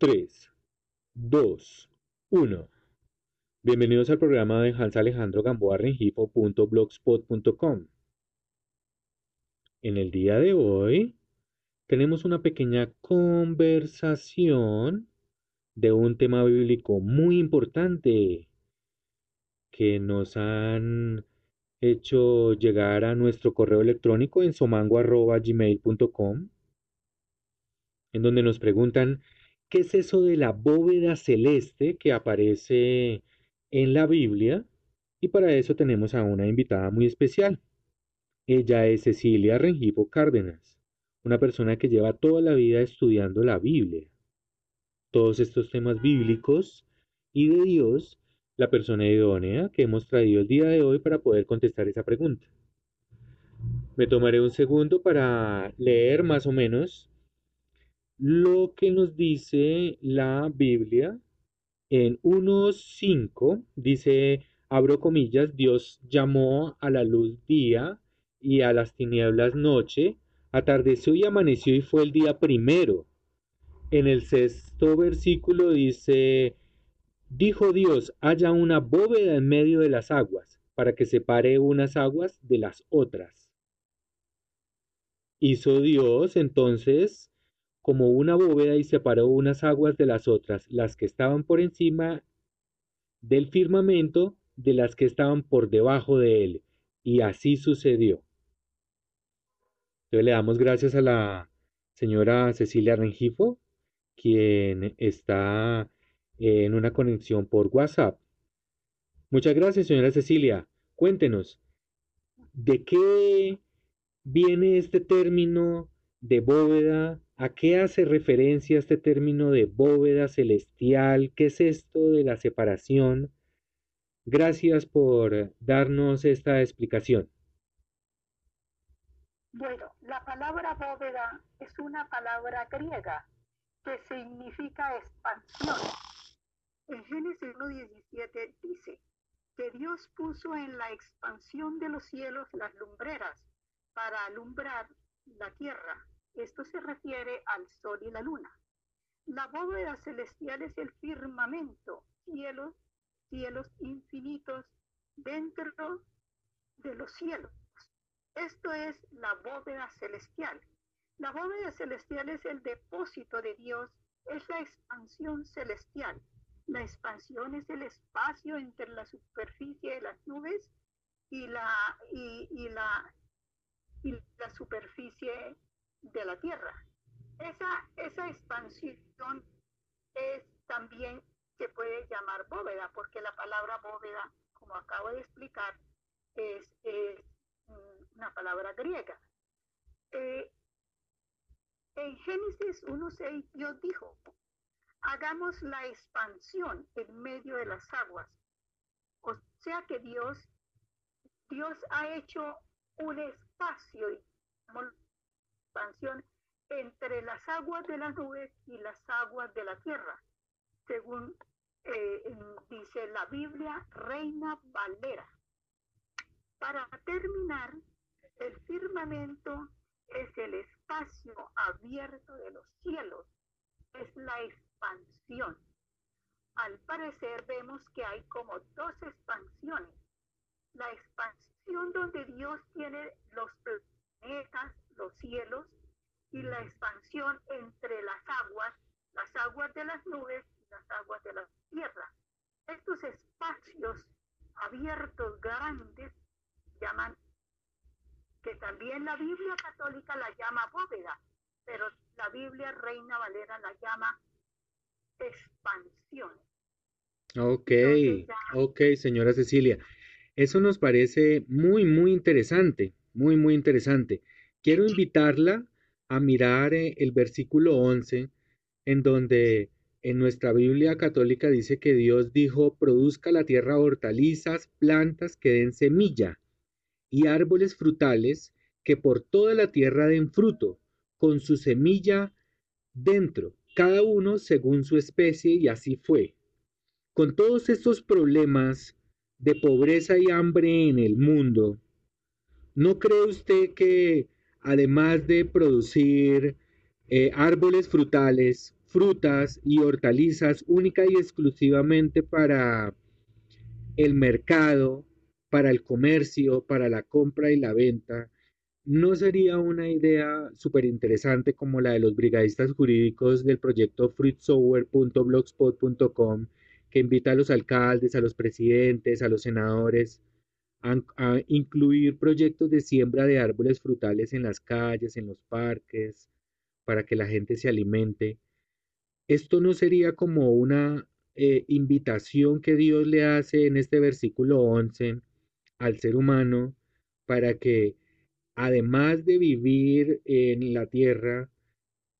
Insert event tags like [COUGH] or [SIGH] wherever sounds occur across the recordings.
3, 2, 1. Bienvenidos al programa de Hans Alejandro Gamboa Rengifo.blogspot.com. En el día de hoy tenemos una pequeña conversación de un tema bíblico muy importante que nos han hecho llegar a nuestro correo electrónico en somango.gmail.com en donde nos preguntan qué es eso de la bóveda celeste que aparece en la Biblia y para eso tenemos a una invitada muy especial. Ella es Cecilia Rengifo Cárdenas, una persona que lleva toda la vida estudiando la Biblia. Todos estos temas bíblicos y de Dios, la persona idónea que hemos traído el día de hoy para poder contestar esa pregunta. Me tomaré un segundo para leer más o menos lo que nos dice la Biblia en 1.5 dice, abro comillas, Dios llamó a la luz día y a las tinieblas noche, atardeció y amaneció y fue el día primero. En el sexto versículo dice, dijo Dios, haya una bóveda en medio de las aguas, para que separe unas aguas de las otras. Hizo Dios entonces como una bóveda y separó unas aguas de las otras, las que estaban por encima del firmamento de las que estaban por debajo de él. Y así sucedió. Entonces le damos gracias a la señora Cecilia Rengifo, quien está en una conexión por WhatsApp. Muchas gracias, señora Cecilia. Cuéntenos, ¿de qué viene este término de bóveda ¿A qué hace referencia este término de bóveda celestial? ¿Qué es esto de la separación? Gracias por darnos esta explicación. Bueno, la palabra bóveda es una palabra griega que significa expansión. En Génesis 1.17 dice que Dios puso en la expansión de los cielos las lumbreras para alumbrar la tierra esto se refiere al sol y la luna. La bóveda celestial es el firmamento, cielos, cielos infinitos dentro de los cielos. Esto es la bóveda celestial. La bóveda celestial es el depósito de Dios, es la expansión celestial. La expansión es el espacio entre la superficie de las nubes y la, y, la, y la superficie de la Tierra. Esa, esa expansión es también se puede llamar bóveda, porque la palabra bóveda, como acabo de explicar, es, una palabra griega. Eh, en Génesis 1.6 Dios dijo, hagamos la expansión en medio de las aguas. O sea que Dios, Dios ha hecho un espacio, expansión entre las aguas de las nubes y las aguas de la tierra, según eh, dice la Biblia Reina Valera. Para terminar, el firmamento es el espacio abierto de los cielos, es la expansión. Al parecer vemos que hay como dos expansiones. La expansión donde Dios tiene los planetas, los cielos y la expansión entre las aguas, las aguas de las nubes y las aguas de la tierra. Estos espacios abiertos grandes llaman, que también la Biblia católica la llama bóveda, pero la Biblia Reina Valera la llama expansión. Ok, ok, señora Cecilia. Eso nos parece muy, muy interesante, muy, muy interesante. Quiero invitarla a mirar eh, el versículo 11, en donde en nuestra Biblia católica dice que Dios dijo, produzca la tierra hortalizas, plantas que den semilla y árboles frutales que por toda la tierra den fruto, con su semilla dentro, cada uno según su especie, y así fue. Con todos estos problemas de pobreza y hambre en el mundo, ¿no cree usted que además de producir eh, árboles frutales, frutas y hortalizas única y exclusivamente para el mercado, para el comercio, para la compra y la venta, ¿no sería una idea súper interesante como la de los brigadistas jurídicos del proyecto fruitsower.blogspot.com que invita a los alcaldes, a los presidentes, a los senadores a, incluir proyectos de siembra de árboles frutales en las calles, en los parques, para que la gente se alimente? ¿Esto no sería como una eh, invitación que Dios le hace en este versículo 11 al ser humano para que, además de vivir en la tierra,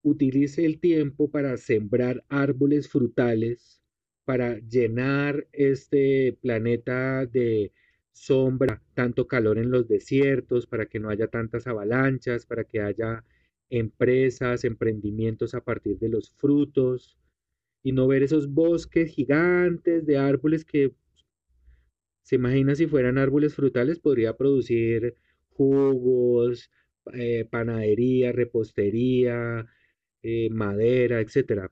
utilice el tiempo para sembrar árboles frutales, para llenar este planeta de sombra, tanto calor en los desiertos, para que no haya tantas avalanchas, para que haya empresas, emprendimientos a partir de los frutos, y no ver esos bosques gigantes de árboles que se imagina si fueran árboles frutales podría producir jugos, eh, panadería, repostería, eh, madera, etc.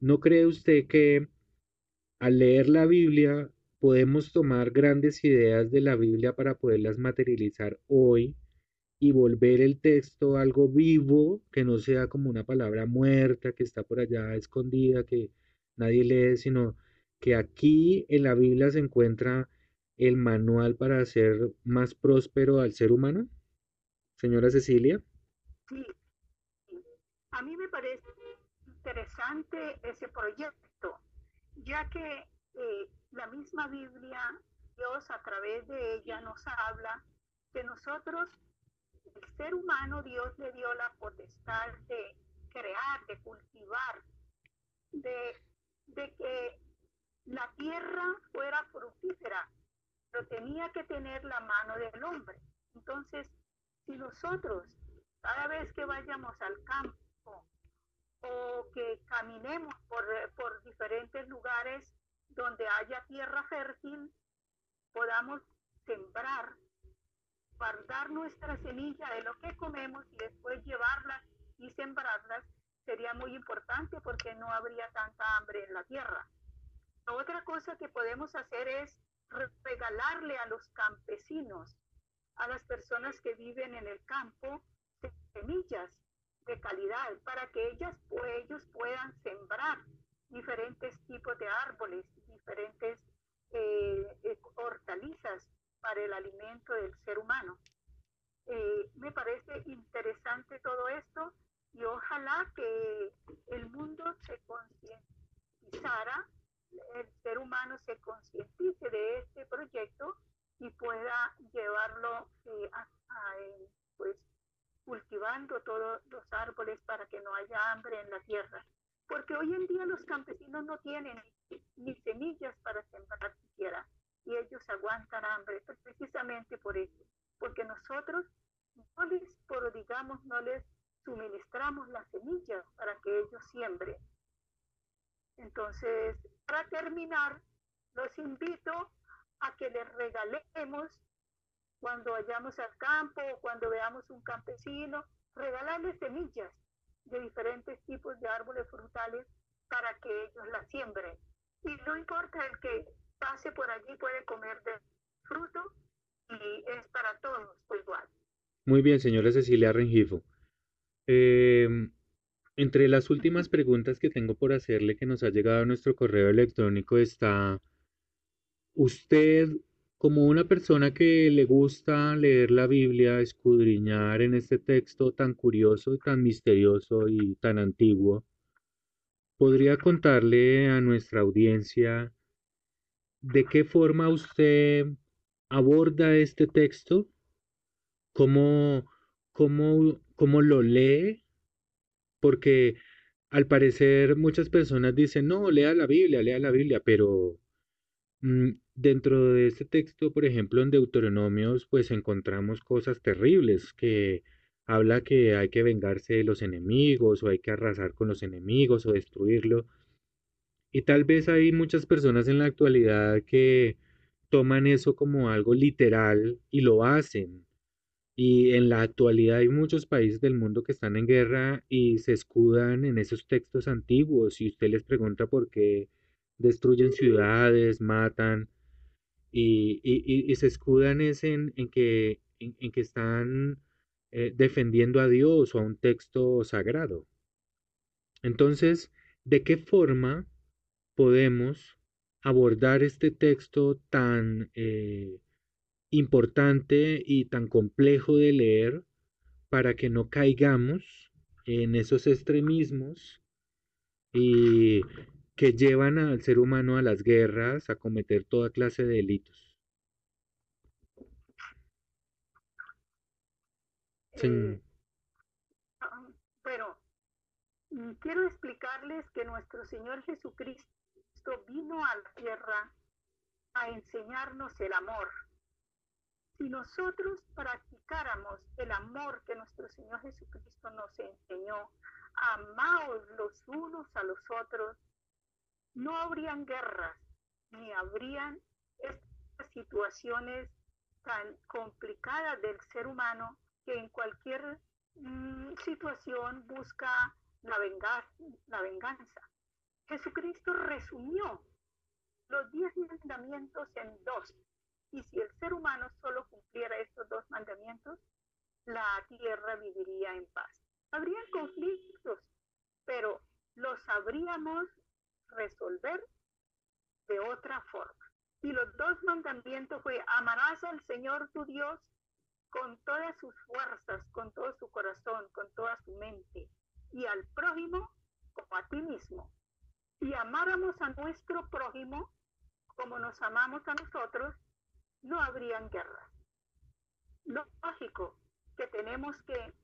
¿No cree usted que al leer la Biblia podemos tomar grandes ideas de la Biblia para poderlas materializar hoy y volver el texto algo vivo, que no sea como una palabra muerta que está por allá escondida, que nadie lee, sino que aquí en la Biblia se encuentra el manual para hacer más próspero al ser humano? Señora Cecilia. Sí, a mí me parece interesante ese proyecto, ya que eh, la misma Biblia, Dios a través de ella nos habla que nosotros, el ser humano, Dios le dio la potestad de crear, de cultivar, de de que la tierra fuera fructífera, pero tenía que tener la mano del hombre. Entonces, si nosotros, cada vez que vayamos al campo o que caminemos por, por diferentes lugares donde haya tierra fértil, podamos sembrar, guardar nuestra semilla de lo que comemos y después llevarlas y sembrarlas sería muy importante porque no habría tanta hambre en la tierra. otra cosa que podemos hacer es regalarle a los campesinos, a las personas que viven en el campo, semillas de calidad para que ellas, ellos puedan sembrar diferentes tipos de árboles, diferentes eh, eh, hortalizas para el alimento del ser humano. Eh, me parece interesante todo esto y ojalá que el mundo se concientizara, el ser humano se concientice de este proyecto y pueda llevarlo a, pues cultivando todos los árboles para que no haya hambre en la tierra. Porque hoy en día los campesinos no tienen ni semillas para sembrar siquiera y ellos aguantan hambre precisamente por eso, porque nosotros no les prodigamos, no les suministramos las semillas para que ellos siembren. Entonces, para terminar, los invito a que les regalemos cuando vayamos al campo o cuando veamos un campesino, regalarles semillas de diferentes tipos de árboles frutales para que ellos las siembren. Y no importa el que pase por allí puede comer de fruto y es para todos igual. Muy bien, señora Cecilia Rengifo. Em, entre las últimas preguntas que tengo por hacerle que nos ha llegado a nuestro correo electrónico está, usted como una persona que le gusta leer la Biblia, escudriñar en este texto tan curioso, tan misterioso y tan antiguo, ¿podría contarle a nuestra audiencia de qué forma usted aborda este texto? ¿Cómo, cómo cómo lo lee, porque al parecer muchas personas dicen, no, lea la Biblia, lea la Biblia, pero mm, dentro de este texto, por ejemplo, en Deuteronomios, pues encontramos cosas terribles que habla que hay que vengarse de los enemigos o hay que arrasar con los enemigos o destruirlo. Y tal vez hay muchas personas en la actualidad que toman eso como algo literal y lo hacen Y en la actualidad hay muchos países del mundo que están en guerra y se escudan en esos textos antiguos. Y usted les pregunta por qué destruyen ciudades, matan y, se escudan es en, que, en, que están eh, defendiendo a Dios o a un texto sagrado. Entonces, ¿de qué forma podemos abordar este texto tan eh, importante y tan complejo de leer para que no caigamos en esos extremismos y que llevan al ser humano a las guerras, a cometer toda clase de delitos. Eh, bueno, mm, quiero explicarles que nuestro Señor Jesucristo vino a la tierra a enseñarnos el amor. Si nosotros practicáramos el amor que nuestro Señor Jesucristo nos enseñó, amaos los unos a los otros, no habrían guerras, ni habrían estas situaciones tan complicadas del ser humano que en cualquier mm, situación busca la, la venganza. Jesucristo resumió los diez mandamientos en dos. Y si el ser humano solo cumpliera estos dos mandamientos, la tierra viviría en paz. Habrían conflictos, pero los sabríamos resolver de otra forma. Y los dos mandamientos fue, amarás al Señor tu Dios con todas sus fuerzas, con todo su corazón, con toda su mente, y al prójimo como a ti mismo. Si amáramos a nuestro prójimo como nos amamos a nosotros, no habrían guerras. Lógico que tenemos que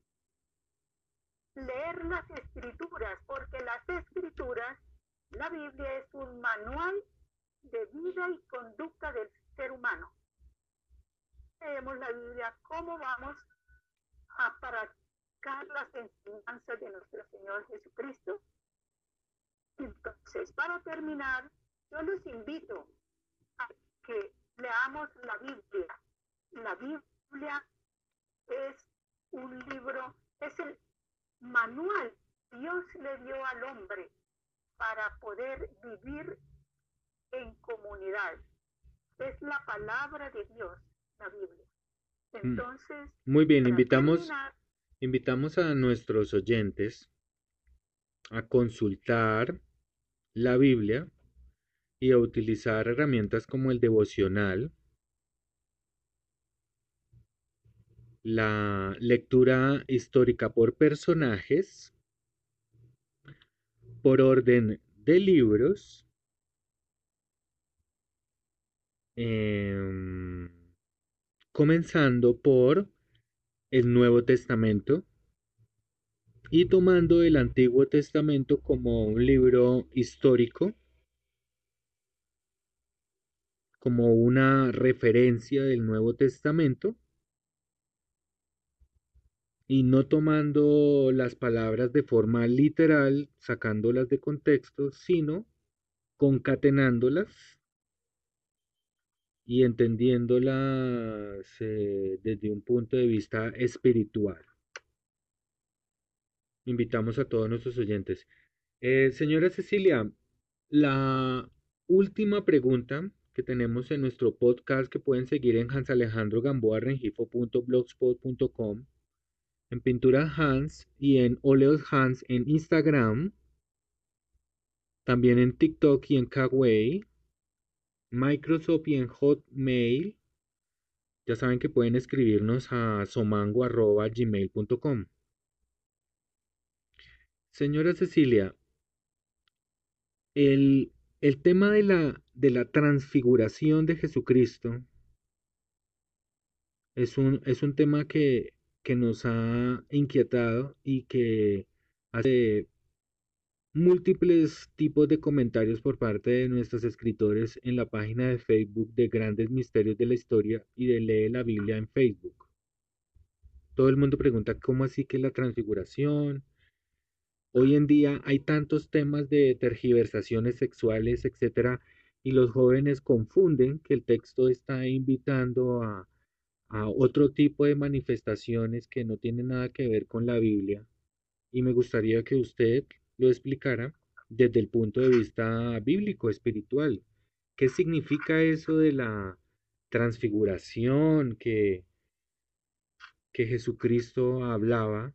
leer las escrituras, porque las escrituras la Biblia es un manual de vida y conducta del ser humano. Leemos la Biblia, cómo vamos a practicar las enseñanzas de nuestro Señor Jesucristo. Entonces, para terminar, yo los invito a que leamos la Biblia. La Biblia es un libro, es el manual Dios le dio al hombre para poder vivir en comunidad. Es la palabra de Dios, la Biblia. Mm. Entonces, muy bien, invitamos invitamos a nuestros oyentes a consultar la Biblia y a utilizar herramientas como el devocional, la lectura histórica por personajes, por orden de libros. Em, comenzando por el Nuevo Testamento y tomando el Antiguo Testamento como un libro histórico, como una referencia del Nuevo Testamento y no tomando las palabras de forma literal, sacándolas de contexto, sino concatenándolas y entendiéndolas eh, desde un punto de vista espiritual. Invitamos a todos nuestros oyentes. Eh, señora Cecilia, la última pregunta que tenemos en nuestro podcast que pueden seguir en hansalejandrogamboarrengifo.blogspot.com en Pintura Hans y en Óleos Hans en Instagram, también en TikTok y en Kawaii, Microsoft y en Hotmail. Ya saben que pueden escribirnos a somango.gmail.com. Señora Cecilia, el, el tema de la, de la transfiguración de Jesucristo es un, es un tema que que nos ha inquietado y que hace múltiples tipos de comentarios por parte de nuestros escritores en la página de Facebook de Grandes Misterios de la Historia y de Lee la Biblia en Facebook. Todo el mundo pregunta cómo así que la transfiguración. Hoy en día hay tantos temas de tergiversaciones sexuales, etcétera, y los jóvenes confunden que el texto está invitando a a otro tipo de manifestaciones que no tienen nada que ver con la Biblia y me gustaría que usted lo explicara desde el punto de vista bíblico, espiritual. ¿Qué significa eso de la transfiguración que, que Jesucristo hablaba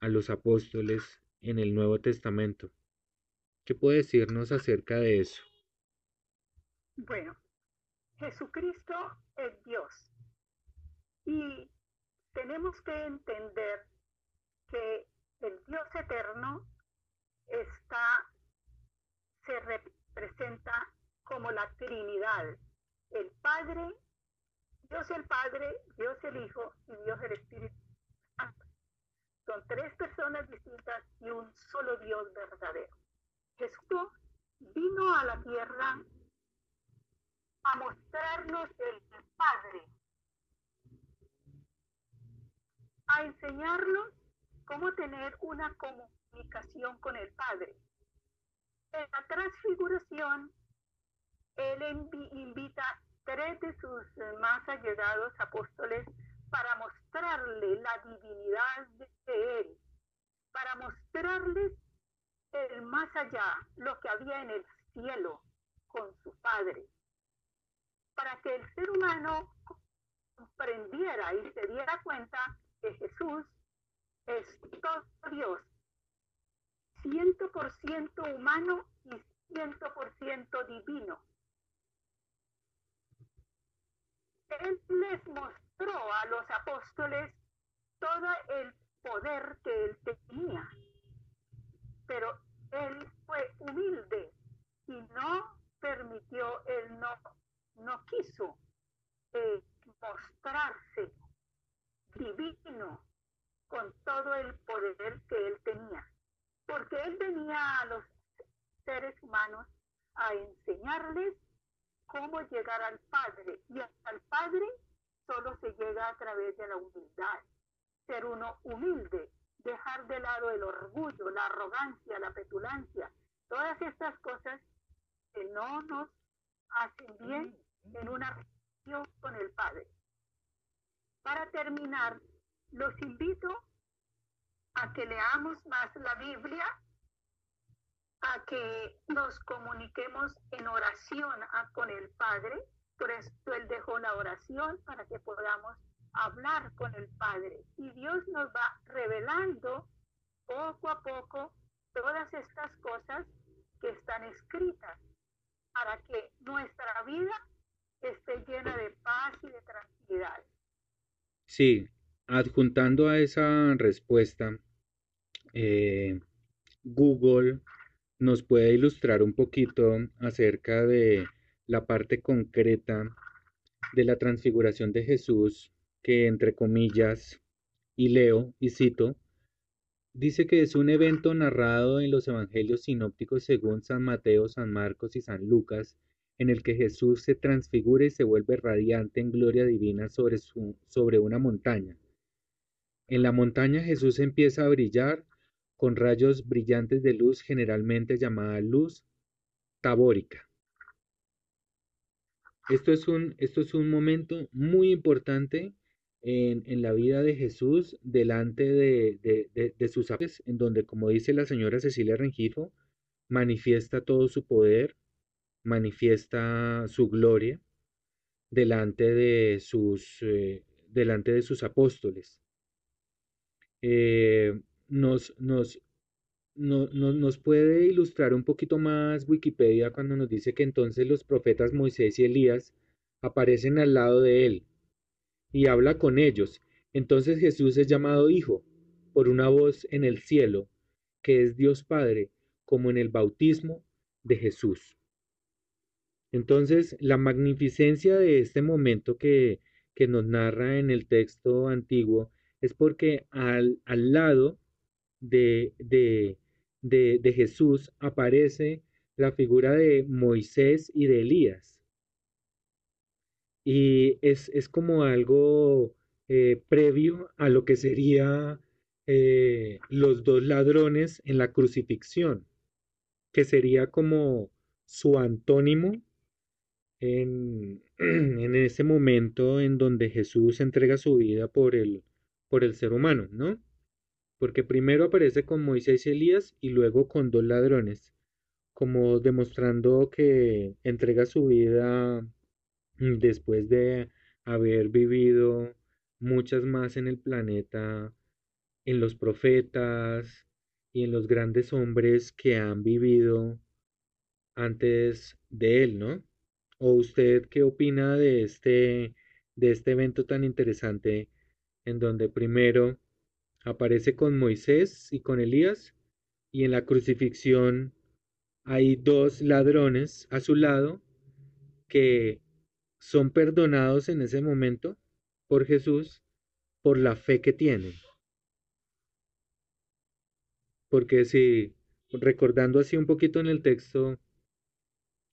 a los apóstoles en el Nuevo Testamento? ¿Qué puede decirnos acerca de eso? Bueno, Jesucristo es Dios y tenemos que entender que el Dios eterno está, se representa como la Trinidad, el Padre, Dios el Padre, Dios el Hijo y Dios el Espíritu Santo. Son tres personas distintas y un solo Dios verdadero. Jesús vino a la tierra a mostrarnos el Padre, a enseñarnos cómo tener una comunicación con el Padre. En la transfiguración, Él invita tres de sus más allegados apóstoles para mostrarle la divinidad de Él, para mostrarles el más allá, lo que había en el cielo con su Padre, para que el ser humano comprendiera y se diera cuenta que Jesús es todo Dios, ciento por ciento humano y ciento por ciento divino. Él les mostró a los apóstoles todo el poder que él tenía pero él fue humilde y no permitió, él no, no quiso eh, mostrarse divino con todo el poder que él tenía, porque él venía a los seres humanos a enseñarles cómo llegar al Padre, y al Padre solo se llega a través de la humildad, ser uno humilde, dejar de lado el orgullo, la arrogancia, la petulancia, todas estas cosas que no nos hacen bien en una relación con el Padre. Para terminar, los invito a que leamos más la Biblia, a que nos comuniquemos en oración con el Padre. Por esto Él dejó la oración para que podamos hablar con el Padre. Y Dios nos va revelando poco a poco todas estas cosas que están escritas para que nuestra vida esté llena de paz y de tranquilidad. Sí, adjuntando a esa respuesta, eh, Google nos puede ilustrar un poquito acerca de la parte concreta de la transfiguración de Jesús que entre comillas, y leo y cito, dice que es un evento narrado en los evangelios sinópticos según San Mateo, San Marcos y San Lucas, en el que Jesús se transfigura y se vuelve radiante en gloria divina sobre, sobre una montaña. En la montaña Jesús empieza a brillar con rayos brillantes de luz generalmente llamada luz tabórica. Esto es un, esto es un momento muy importante en, la vida de Jesús delante de, sus apóstoles, en donde, como dice la señora Cecilia Rengifo, manifiesta todo su poder, manifiesta su gloria delante de sus, eh, delante de sus apóstoles. Eh, nos, nos, nos puede ilustrar un poquito más Wikipedia cuando nos dice que entonces los profetas Moisés y Elías aparecen al lado de él y habla con ellos. Entonces Jesús es llamado Hijo por una voz en el cielo, que es Dios Padre, como en el bautismo de Jesús. Entonces, la magnificencia de este momento que, que nos narra en el texto antiguo es porque al, al lado de, de, de, Jesús aparece la figura de Moisés y de Elías. Y es, como algo eh, previo a lo que sería eh, los dos ladrones en la crucifixión, que sería como su antónimo en, [CLEARS THROAT] en ese momento en donde Jesús entrega su vida por el, por el ser humano, ¿no? Porque primero aparece con Moisés y Elías y luego con dos ladrones, como demostrando que entrega su vida después de haber vivido muchas más en el planeta, en los profetas y en los grandes hombres que han vivido antes de él, ¿no? ¿O usted qué opina de este, de este evento tan interesante en donde primero aparece con Moisés y con Elías y en la crucifixión hay dos ladrones a su lado que son perdonados en ese momento por Jesús por la fe que tienen? Porque si, recordando así un poquito en el texto,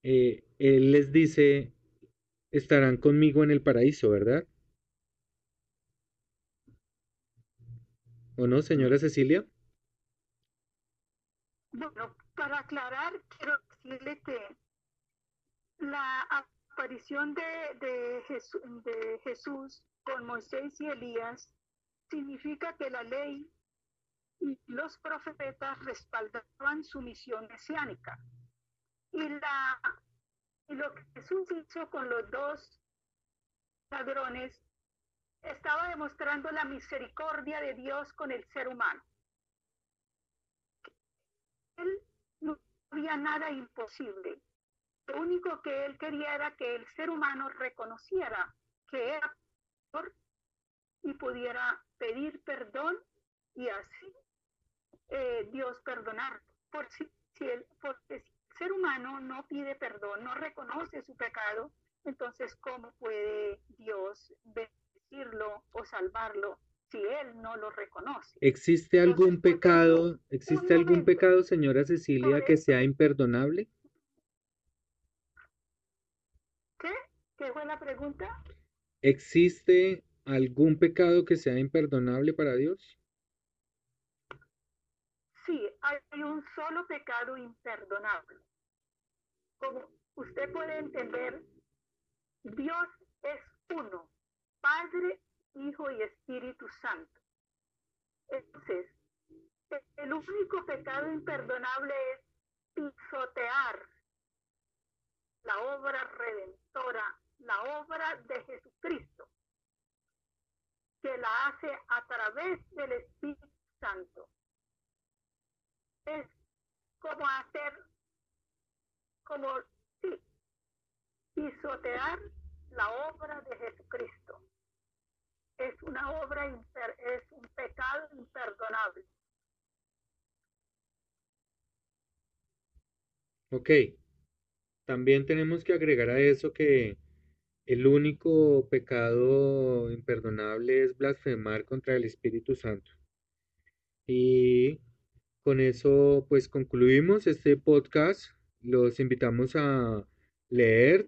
eh, Él les dice, estarán conmigo en el paraíso, ¿verdad? ¿O no, señora Cecilia? Bueno, para aclarar, quiero decirle que la aparición de, de, de Jesús con Moisés y Elías significa que la ley y los profetas respaldaban su misión mesiánica. Y, la, y lo que Jesús hizo con los dos ladrones estaba demostrando la misericordia de Dios con el ser humano. Él no había nada imposible. Lo único que él quería era que el ser humano reconociera que era y pudiera pedir perdón y así eh, Dios perdonar. Por si, el, porque si ser humano no pide perdón, no reconoce su pecado, entonces ¿cómo puede Dios bendecirlo o salvarlo si él no lo reconoce? ¿Existe algún pecado, existe algún pecado, señora Cecilia, que sea imperdonable? ¿Qué? ¿Qué fue la pregunta? ¿Existe algún pecado que sea imperdonable para Dios? Sí, hay un solo pecado imperdonable. Como usted puede entender, Dios es uno, Padre, Hijo y Espíritu Santo. Entonces, el único pecado imperdonable es pisotear la obra redentora la obra de Jesucristo, que la hace a través del Espíritu Santo. Es como hacer, como, sí, pisotear la obra de Jesucristo. Es una obra, es un pecado imperdonable. Ok. También tenemos que agregar a eso que el único pecado imperdonable es blasfemar contra el Espíritu Santo. Y con eso pues concluimos este podcast. Los invitamos a leer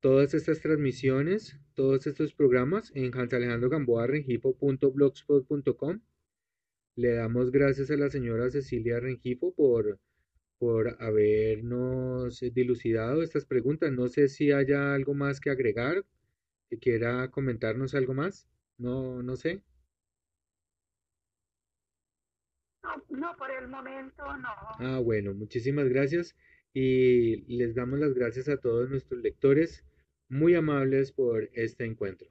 todas estas transmisiones, todos estos programas en hansalejandrogamboa.rengipo.blogspot.com. Le damos gracias a la señora Cecilia Rengifo por por habernos dilucidado estas preguntas. No sé si haya algo más que agregar, que quiera comentarnos algo más. No, no sé. No, por el momento no. Ah, bueno, muchísimas gracias y les damos las gracias a todos nuestros lectores muy amables por este encuentro.